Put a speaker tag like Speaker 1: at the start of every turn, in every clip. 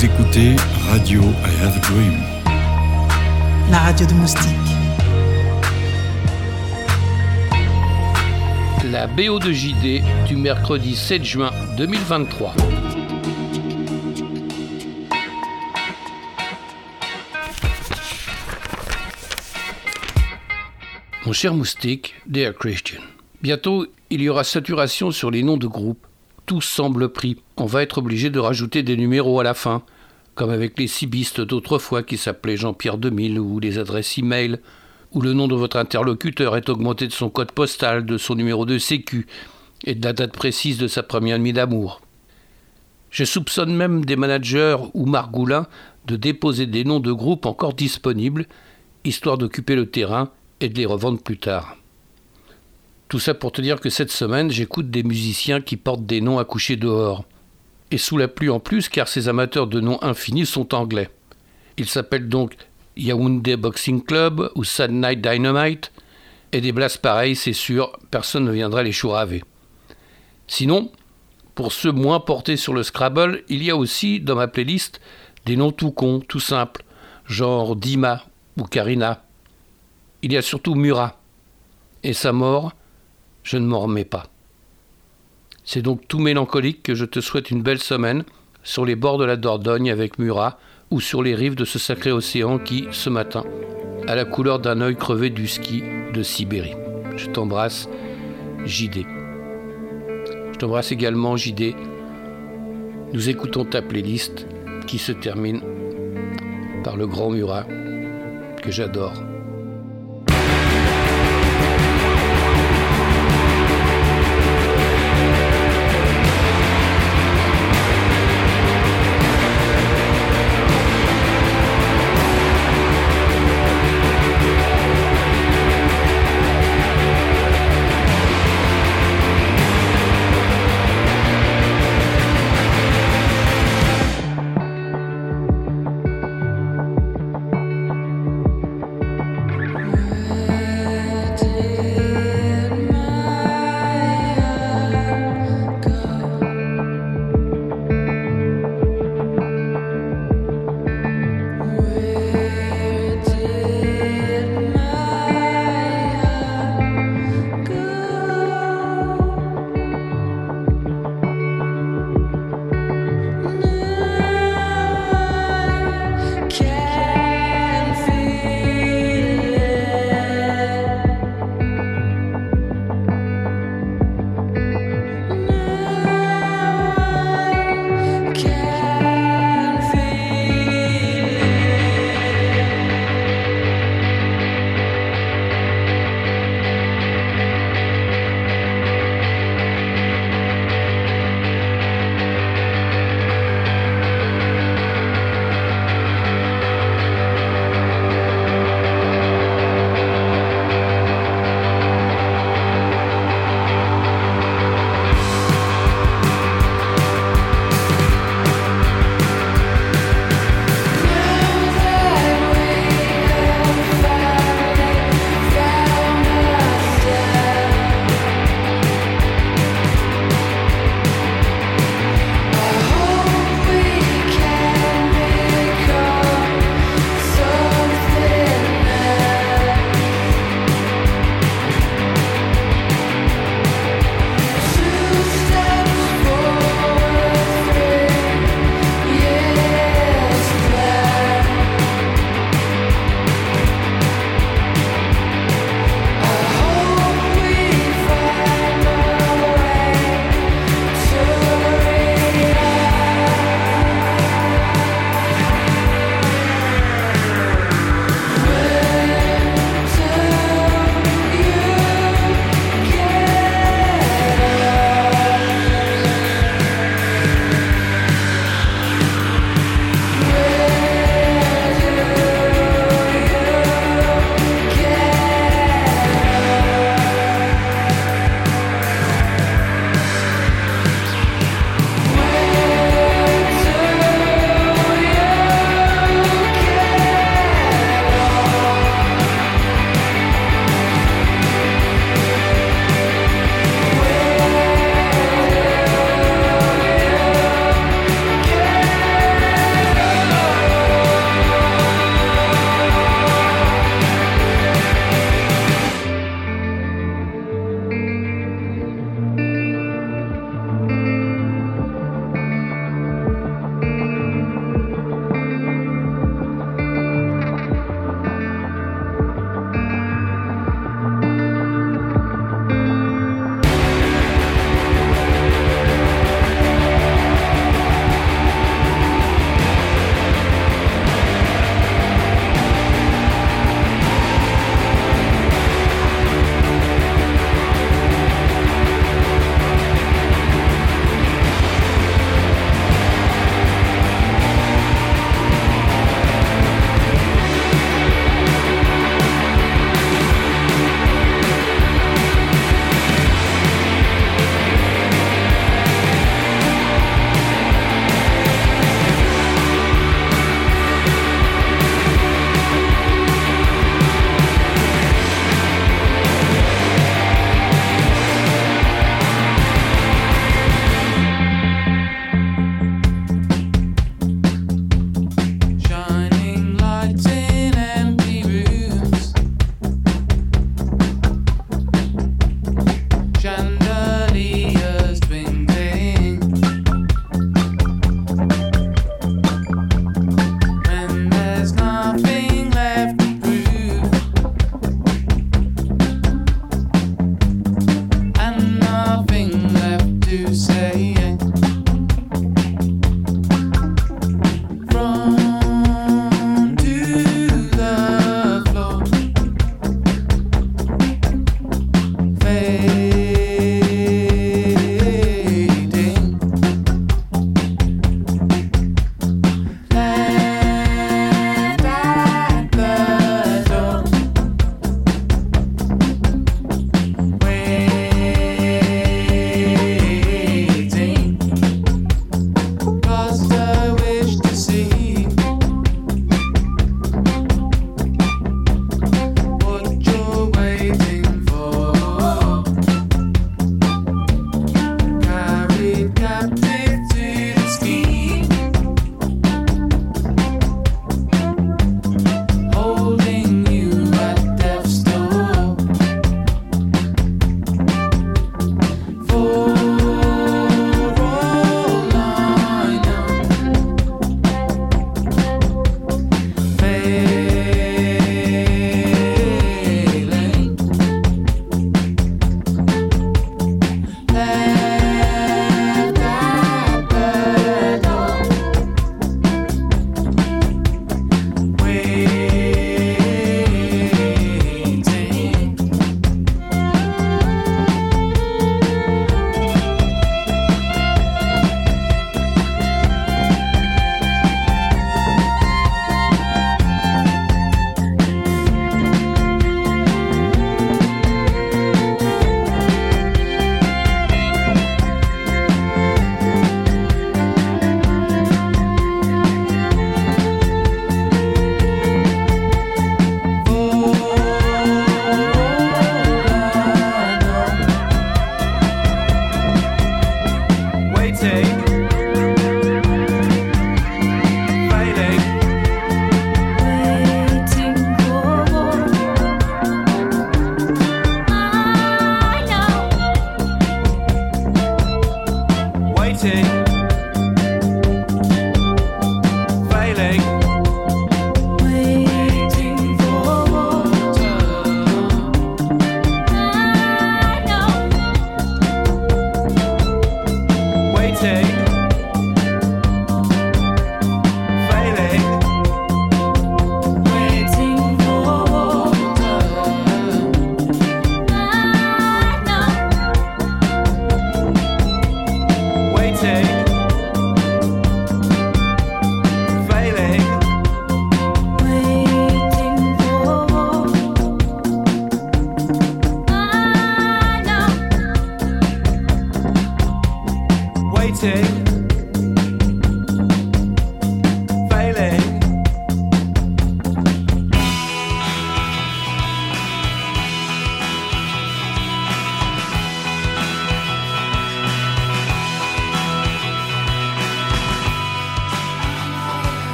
Speaker 1: Vous écoutez Radio I Have a Dream.
Speaker 2: La radio de Moustique.
Speaker 3: La BO de JD du mercredi 7 juin 2023. Mon cher moustique, Dear Christian, bientôt il y aura saturation sur les noms de groupes. Tout semble pris. On va être obligé de rajouter des numéros à la fin, comme avec les cibistes d'autrefois qui s'appelaient Jean-Pierre 2000 ou les adresses e-mail, où le nom de votre interlocuteur est augmenté de son code postal, de son numéro de sécu et de la date précise de sa première nuit d'amour. Je soupçonne même des managers ou margoulins de déposer des noms de groupes encore disponibles, histoire d'occuper le terrain et de les revendre plus tard. Tout ça pour te dire que cette semaine, j'écoute des musiciens qui portent des noms à coucher dehors. Et sous la pluie en plus, car ces amateurs de noms infinis sont anglais. Ils s'appellent donc Yaoundé Boxing Club ou Sad Night Dynamite, et des blasts pareils, c'est sûr, personne ne viendra les chouraver. Sinon, pour ceux moins portés sur le Scrabble, il y a aussi dans ma playlist des noms tout cons, tout simples, genre Dima ou Karina. Il y a surtout Murat. Et sa mort, je ne m'en remets pas. C'est donc tout mélancolique que je te souhaite une belle semaine sur les bords de la Dordogne avec Murat ou sur les rives de ce sacré océan qui, ce matin, a la couleur d'un œil crevé du ski de Sibérie. Je t'embrasse, JD. Je t'embrasse également, JD. Nous écoutons ta playlist qui se termine par le grand Murat que j'adore.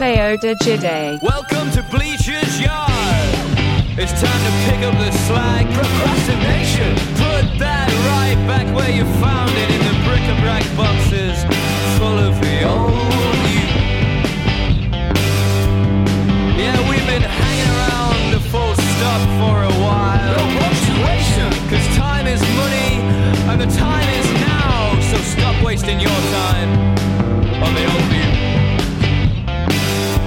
Speaker 4: Player de
Speaker 5: Welcome to Bleacher's Yard. It's time to pick up the slack. Procrastination. Put that right back where you found it in the bric-a-brac boxes full of the old you. Yeah, we've been hanging around the full stop for a while. No punctuation. Cause time is money and the time is now. So stop wasting your time on the old you.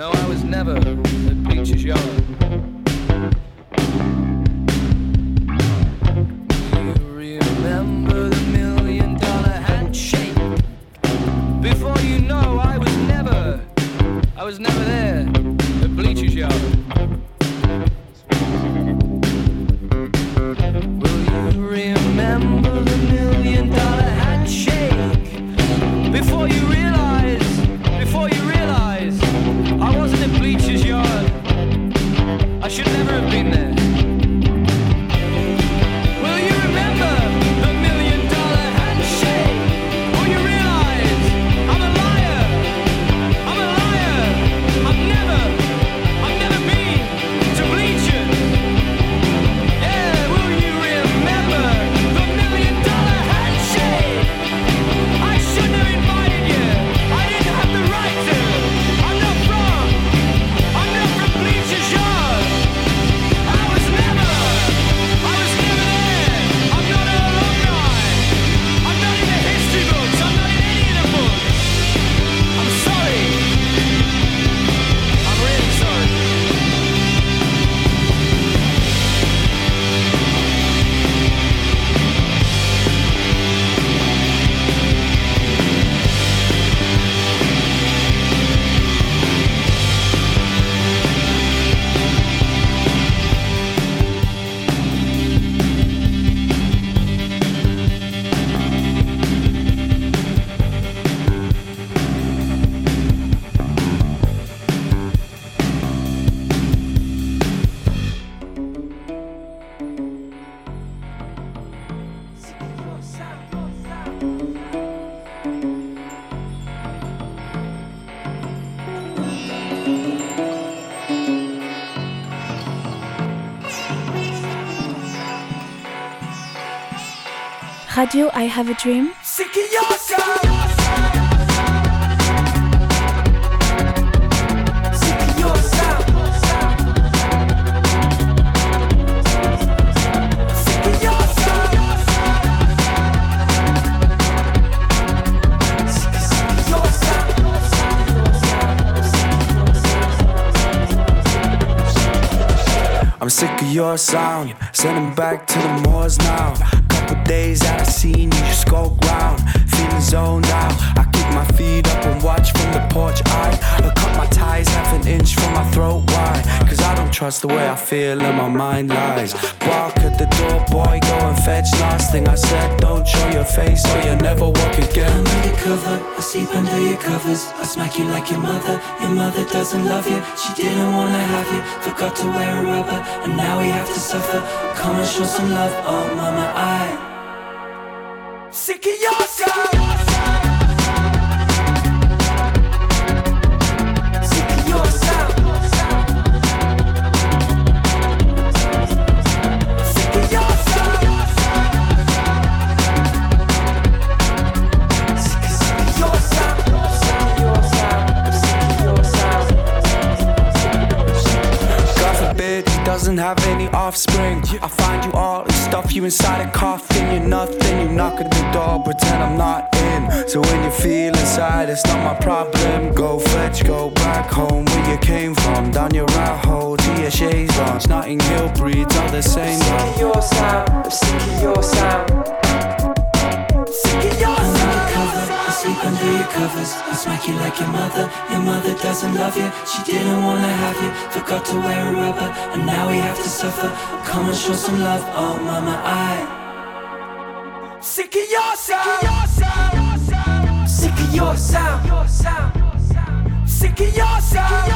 Speaker 5: No, I was never a preacher's yard.
Speaker 6: Radio I Have a Dream.
Speaker 4: I'm sick of your sound, Sending back to the moors now Couple days out of seen you skulk round. Feeling zoned out. I kick my feet up and watch from the porch. I, I cut my ties half an inch from my throat. Why? Cause I don't trust the way I feel and my mind lies. Walk at the door, boy, go and fetch. Last thing I said, don't show your face or you'll never walk again.
Speaker 7: I'm undercover, I sleep under your covers. I smack you like your mother. Your mother doesn't love you. She didn't wanna have you. Forgot to wear a rubber, and now we have to suffer. Come and show some love, oh mama. I sick of love you. She didn't wanna have you. Forgot to wear a rubber, and now we have to suffer. Come and show some love, oh mama. I sick of your sound. Sick of your sound. Sick of your sound. Sick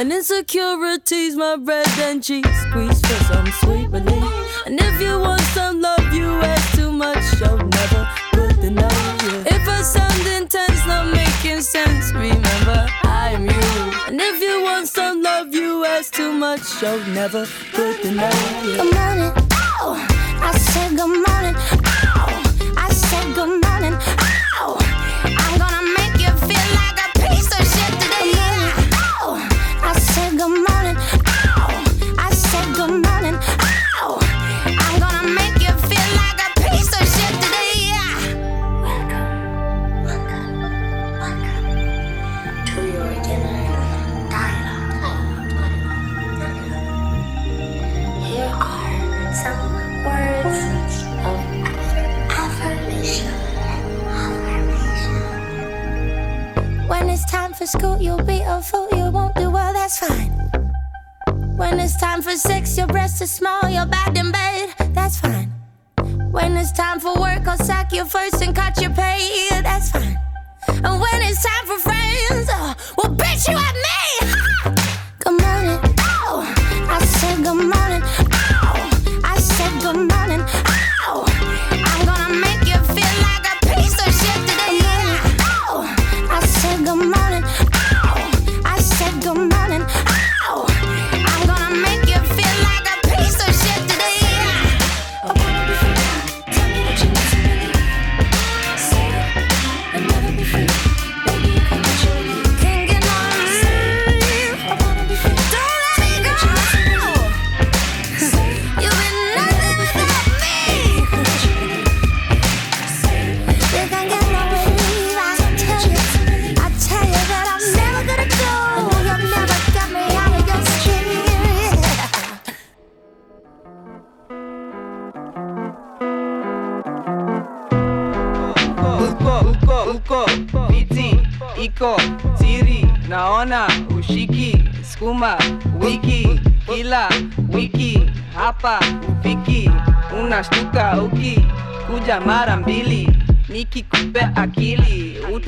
Speaker 8: And insecurities, my bread and cheese squeeze for some sweet relief. And if you want some love, you ask too much. You'll never put the yeah. If I sound intense, not making sense, remember I am you. And if you want some love, you ask too much. You'll never put the yeah.
Speaker 9: Good morning. Ow. I said good morning. Ow. I said good morning. For school, you'll be a fool. You won't do well, that's fine. When it's time for sex, your breasts are small, you're bad in bed, that's fine. When it's time for work, I'll sack you first and cut your pay. That's fine. And when it's time for friends, uh, well, bitch, you at me. Good morning. Oh, I said good morning.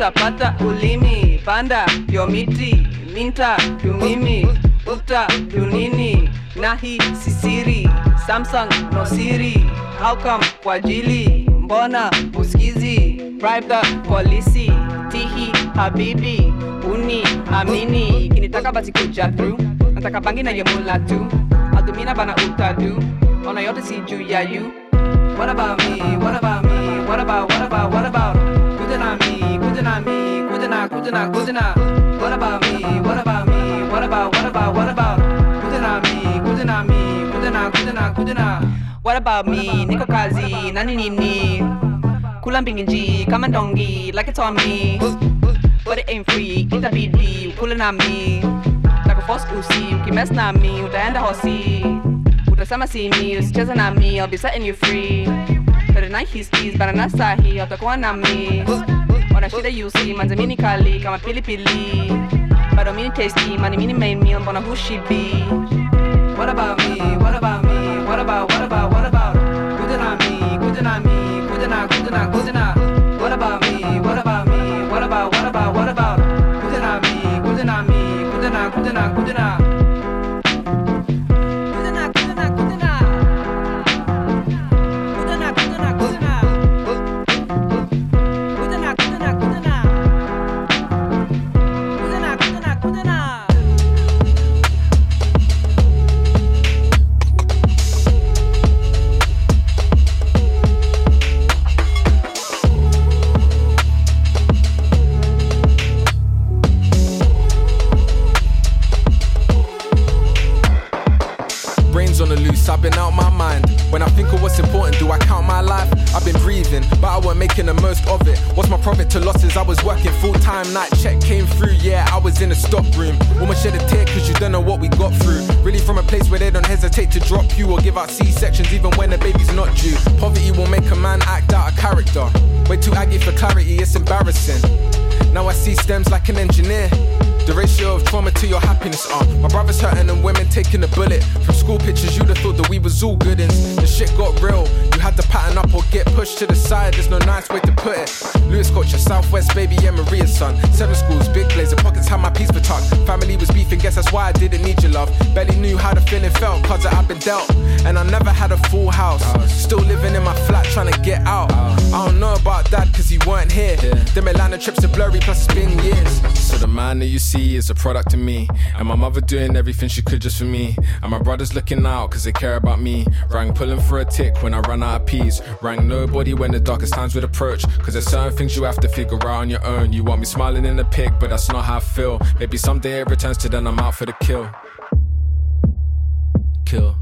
Speaker 10: Utapata ulimi panda yomiti minta yumimi uta yunini nahi sisiri samsung nosiri haukam kwa jili? Mbona uskizi private polisi tihi habibi uni amini. Kinitaka basi kuja through. Nataka bangi na tu. Adumina bana utadu ona yote si juu ya you. What about me? What about me? What about what about what about kuja na kuja na what about me? What about me? What about what about what about? Kuja na mi kuja na mi kuja na kuja na kuja na what about me? Niko kazi nani nini kula mbinginji kama ndongi like it's on me. But it ain't free itabidi kula na mi nakufos usi ukimes na mi utaenda hosi. Utasema simi usicheze na mi I'll be setting you free. Tonight he's teased but na sahi utakuwa na mi wana shida yusi manze mini kali kama pilipili bado mini tasty mani mini main meal mbona who she be What about me? What about me? What about what about what about kuja na mi kuja na mi kuja na kuja na kuja na
Speaker 11: From school pictures, you'd have thought that we was all good and the shit got real. Had to pattern up or get pushed to the side, there's no nice way to put it. Lewis Culture, Southwest, baby, yeah, Maria's son. Seven schools, big blazer, pockets had my piece for tuck. Family was beefing, guess that's why I didn't need your love. Barely knew how the feeling felt, cause I've been dealt. And I never had a full house. Still living in my flat, trying to get out. I don't know about that, cause he weren't here. Them Atlanta trips are blurry, plus it's been years. So the man that you see is a product of me. And my mother doing everything she could just for me. And my brothers looking out cause they care about me. Rang pulling for a tick when I run out of peas. Rang nobody when the darkest times would approach. Cause there's certain things you have to figure out on your own. You want me smiling in the pic, but that's not how I feel. Maybe someday it returns to then I'm out for the kill. Kill.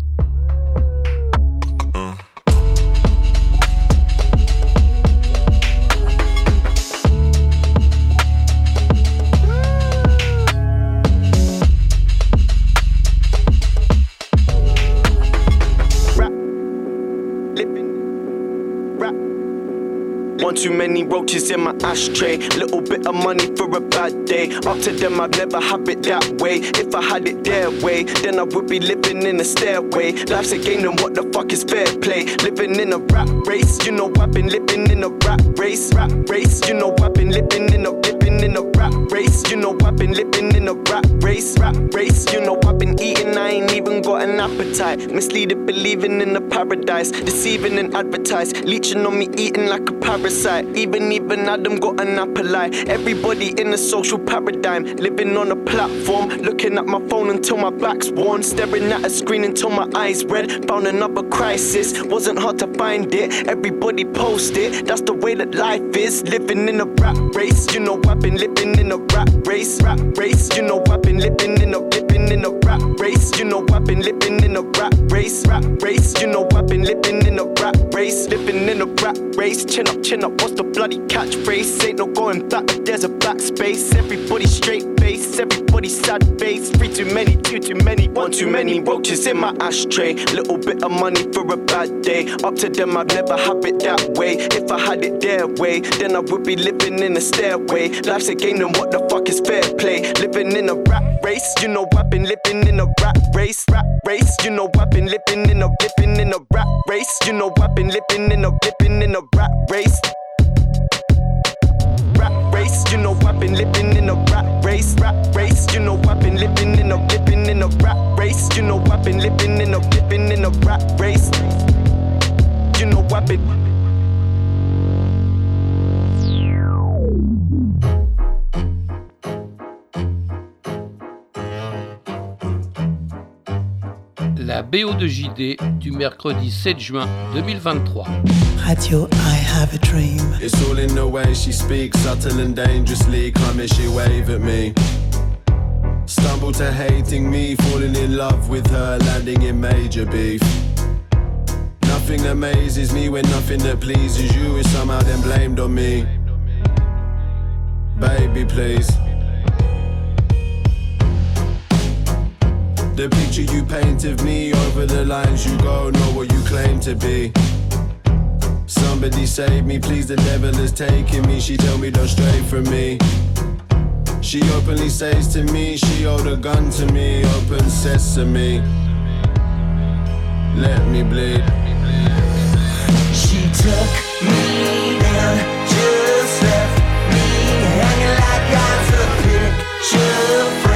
Speaker 12: Too many roaches in my ashtray. Little bit of money for a bad day. Up to them, I'd never have it that way. If I had it their way, then I would be living in a stairway. Life's a game, then what the fuck is fair play? Living in a rat race, you know I've been living in a rat race. Rat race, you know I've been living in a living in a rat race. You know I've been living in a rat race. Rat race, you know I've been eating, I ain't even got an appetite. Misleading, believing in a paradise, deceiving and advertise, leeching on me, eating like a parasite. Even even Adam got an apple eye. Everybody in a social paradigm, living on a platform, looking at my phone until my back's worn, staring at a screen until my eyes red. Found another crisis, wasn't hard to find it. Everybody post it, that's the way that life is. Living in a rat race, you know I've been living in a rat race, rat race. You know I've been living in a living in a rat race. You know I've been living in a rat race, rat race. You know I've been living in a rat race, living in a rat race. Chin up, chin up. What's the bloody catchphrase? Ain't no going back there's a backspace. Everybody straight face, everybody sad face. Three too many, two too many, one too many roaches in my ashtray. Little bit of money for a bad day. Up to them, I'd never have it that way. If I had it their way, then I would be living in a stairway. Life's a game, then what the fuck is fair play? Living in a rat race, you know I've been living in a rat race, rat race. You know I've been living in a living in a rat race. You know I've been living in a living in a rat race. Rat race, you know I've been living in a rat race, rat race. You know I've been living in a living in a rat race. You know I've been living in a living in a rat race. You know I've been.
Speaker 3: La BO de JD du mercredi 7 juin 2023.
Speaker 2: Radio I Have a Dream.
Speaker 13: It's all in the way she speaks, subtle and dangerously. Come she wave at me. Stumble to hating me, falling in love with her, landing in major beef. Nothing amazes me when nothing that pleases you is somehow then blamed on me. Baby, please. The picture you paint of me over the lines you go, know what you claim to be. Somebody save me, please. The devil is taking me. She tell me don't stray from me. She openly says to me, she owed a gun to me. Open sesame. Let me bleed.
Speaker 6: She took me down, just left me hanging like I was a picture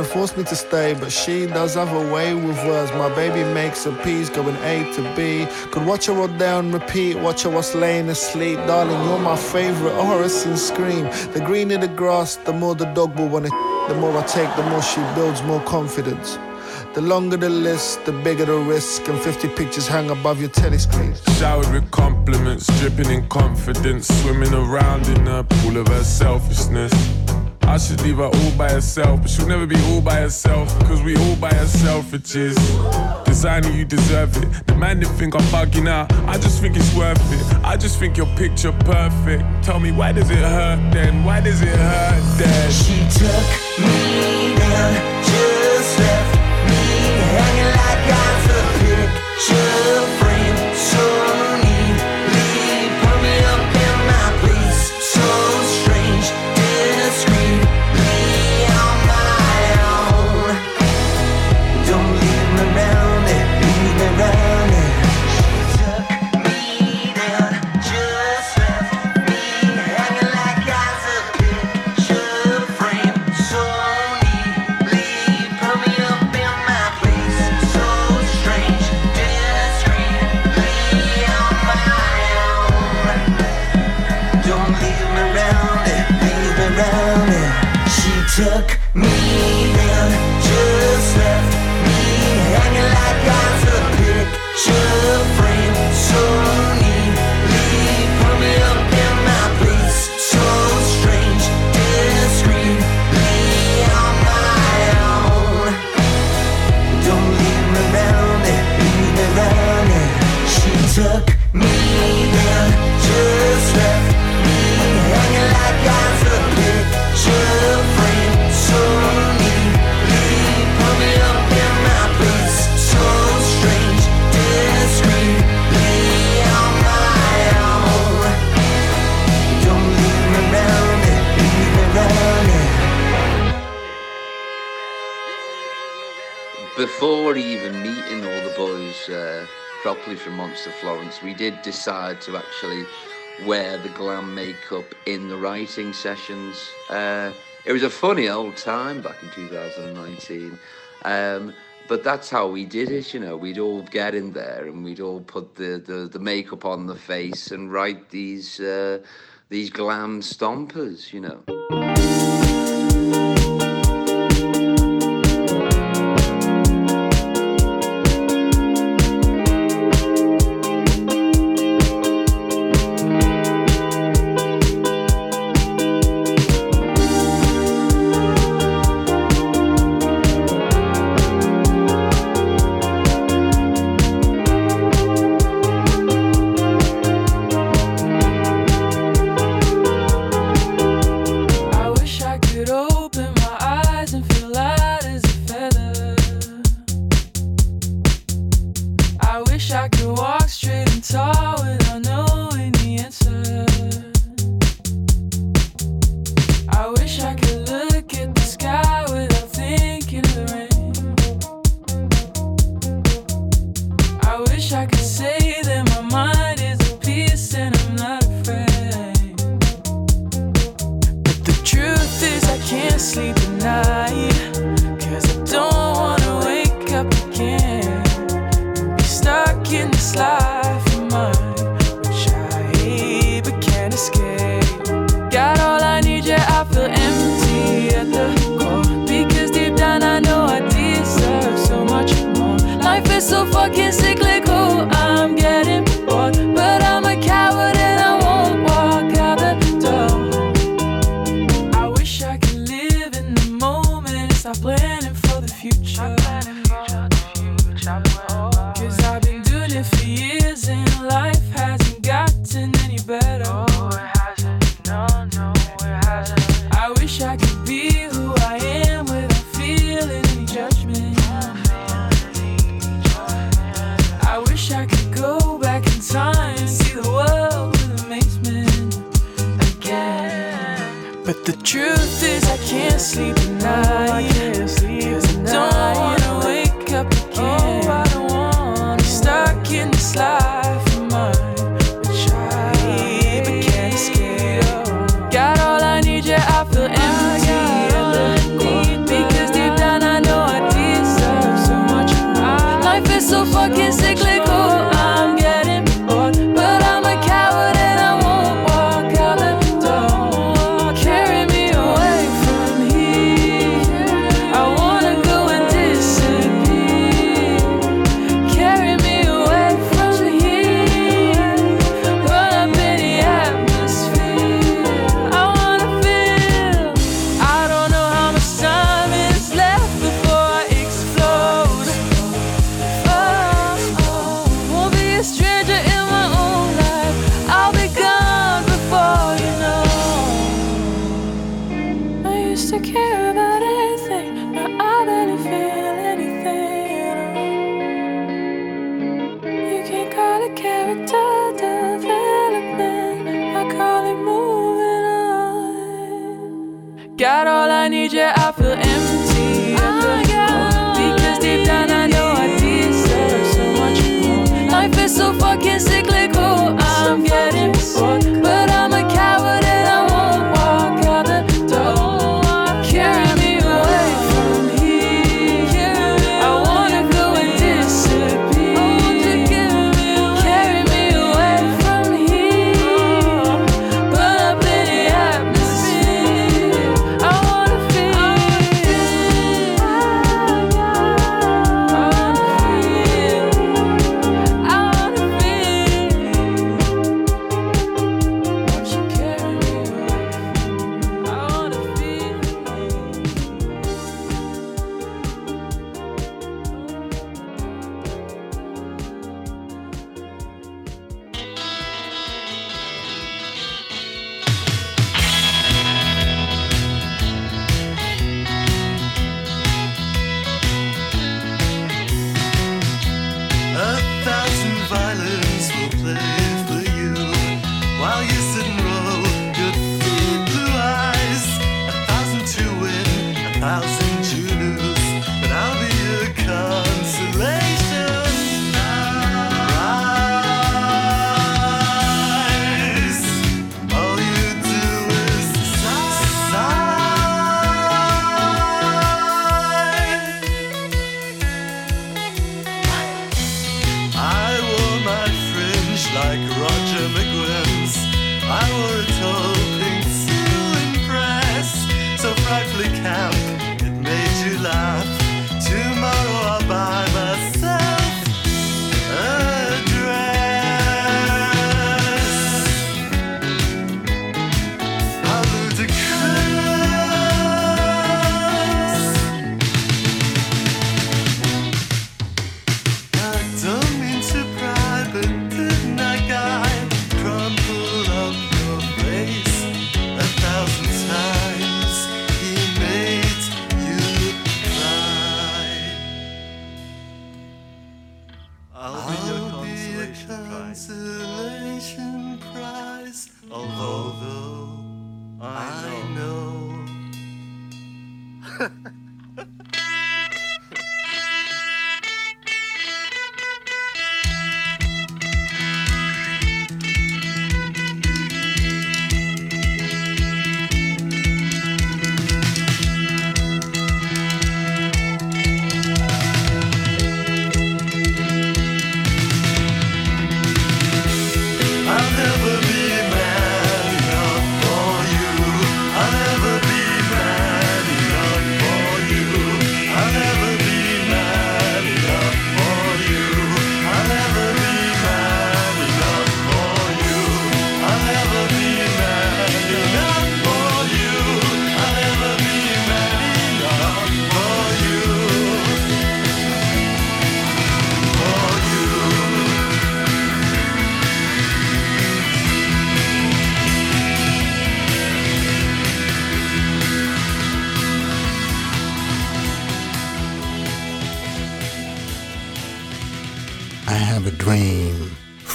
Speaker 14: Have forced me to stay, but she does have a way with words. My baby makes a piece going A to B. Could watch her all down, repeat, watch her whilst laying asleep. Darling, you're my favorite oh, Orison scream. The greener the grass, the more the dog will wanna. The more I take, the more she builds more confidence. The longer the list, the bigger the risk, and 50 pictures hang above your telly screen.
Speaker 15: Showered with compliments, dripping in confidence, swimming around in a pool of her selfishness. I should leave her all by herself, but she'll never be all by herself, cause we all by herself, it is. Designer, you deserve it. The man didn't think I'm bugging out, I just think it's worth it. I just think your picture perfect. Tell me, why does it hurt then? Why does it hurt then?
Speaker 6: She took me down, just left me hanging like was a picture frame.
Speaker 16: before even meeting all the boys uh, properly from Monster Florence, we did decide to actually wear the glam makeup in the writing sessions. Uh, it was a funny old time back in 2019. Um, but that's how we did it, you know. We'd all get in there and we'd all put the, the, the makeup on the face and write these uh, these glam stompers, you know.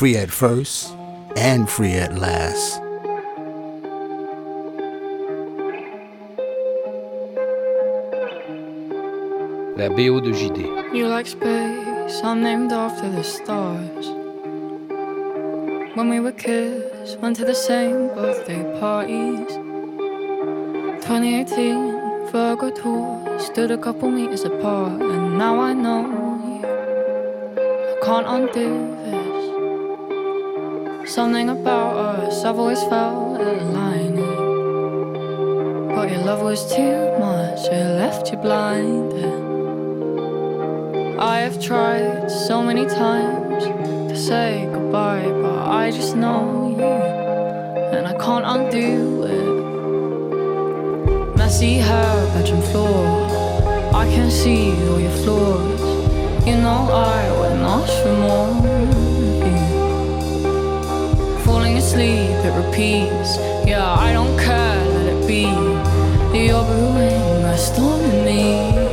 Speaker 17: free at first and free at last.
Speaker 3: La BO de JD.
Speaker 18: You like space, I'm named after the stars. When we were kids, went to the same birthday parties. 2018, Virgo tour, stood a couple meters apart, and now I know you. I can't undo this. Something about us, I've always felt aligned. But your love was too much, it left you blind. I have tried so many times to say goodbye, but I just know you, and I can't undo it. Messy hair, bedroom floor, I can see all your flaws. You know I would not for more sleep, it repeats. Yeah, I don't care, let it be. You're brewing a storm in me.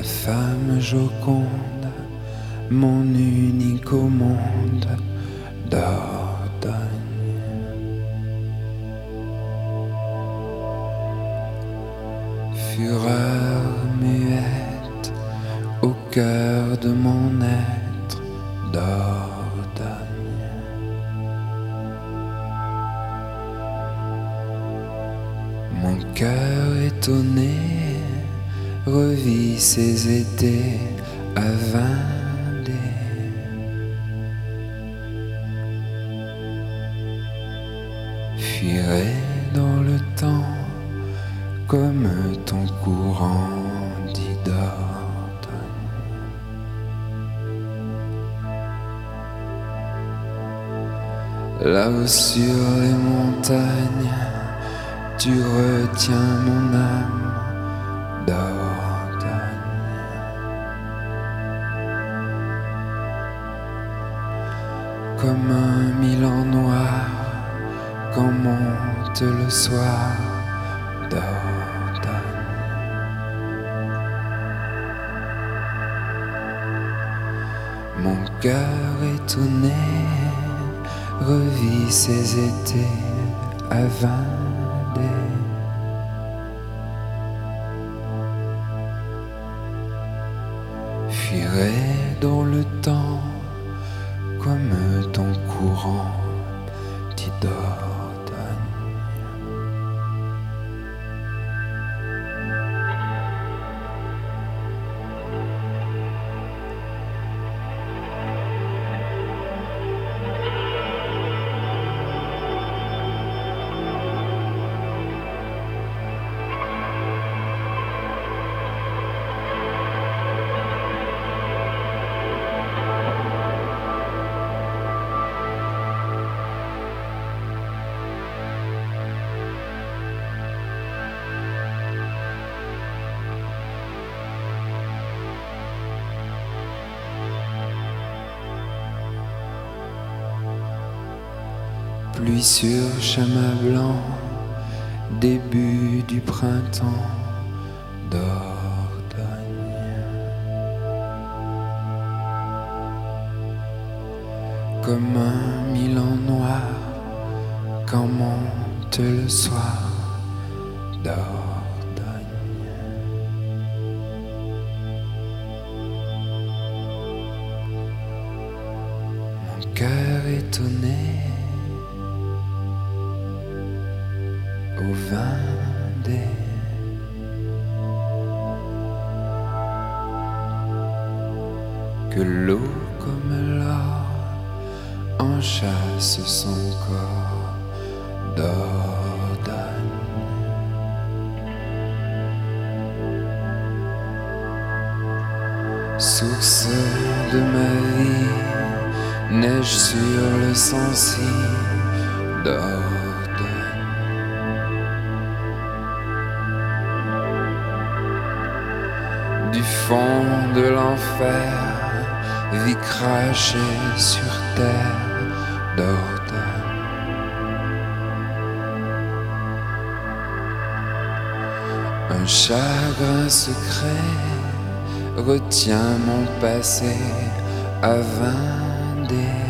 Speaker 19: Ma femme joconde, mon unique au monde d'Ordogne. Mon cœur étonné revit ses étés à Vendée. Sur chemin blanc, début du printemps d'Ordogne. Comme un Milan noir quand monte le soir d'Ordogne. Mon cœur étonné au Vendée. Que l'eau comme l'or enchasse son corps d'Ordogne. Source de ma vie, neige sur le sensi d'Ordogne. Du fond de l'enfer, vie crachée sur terre d'Ordogne. Un chagrin secret retient mon passé à Vendée. Mais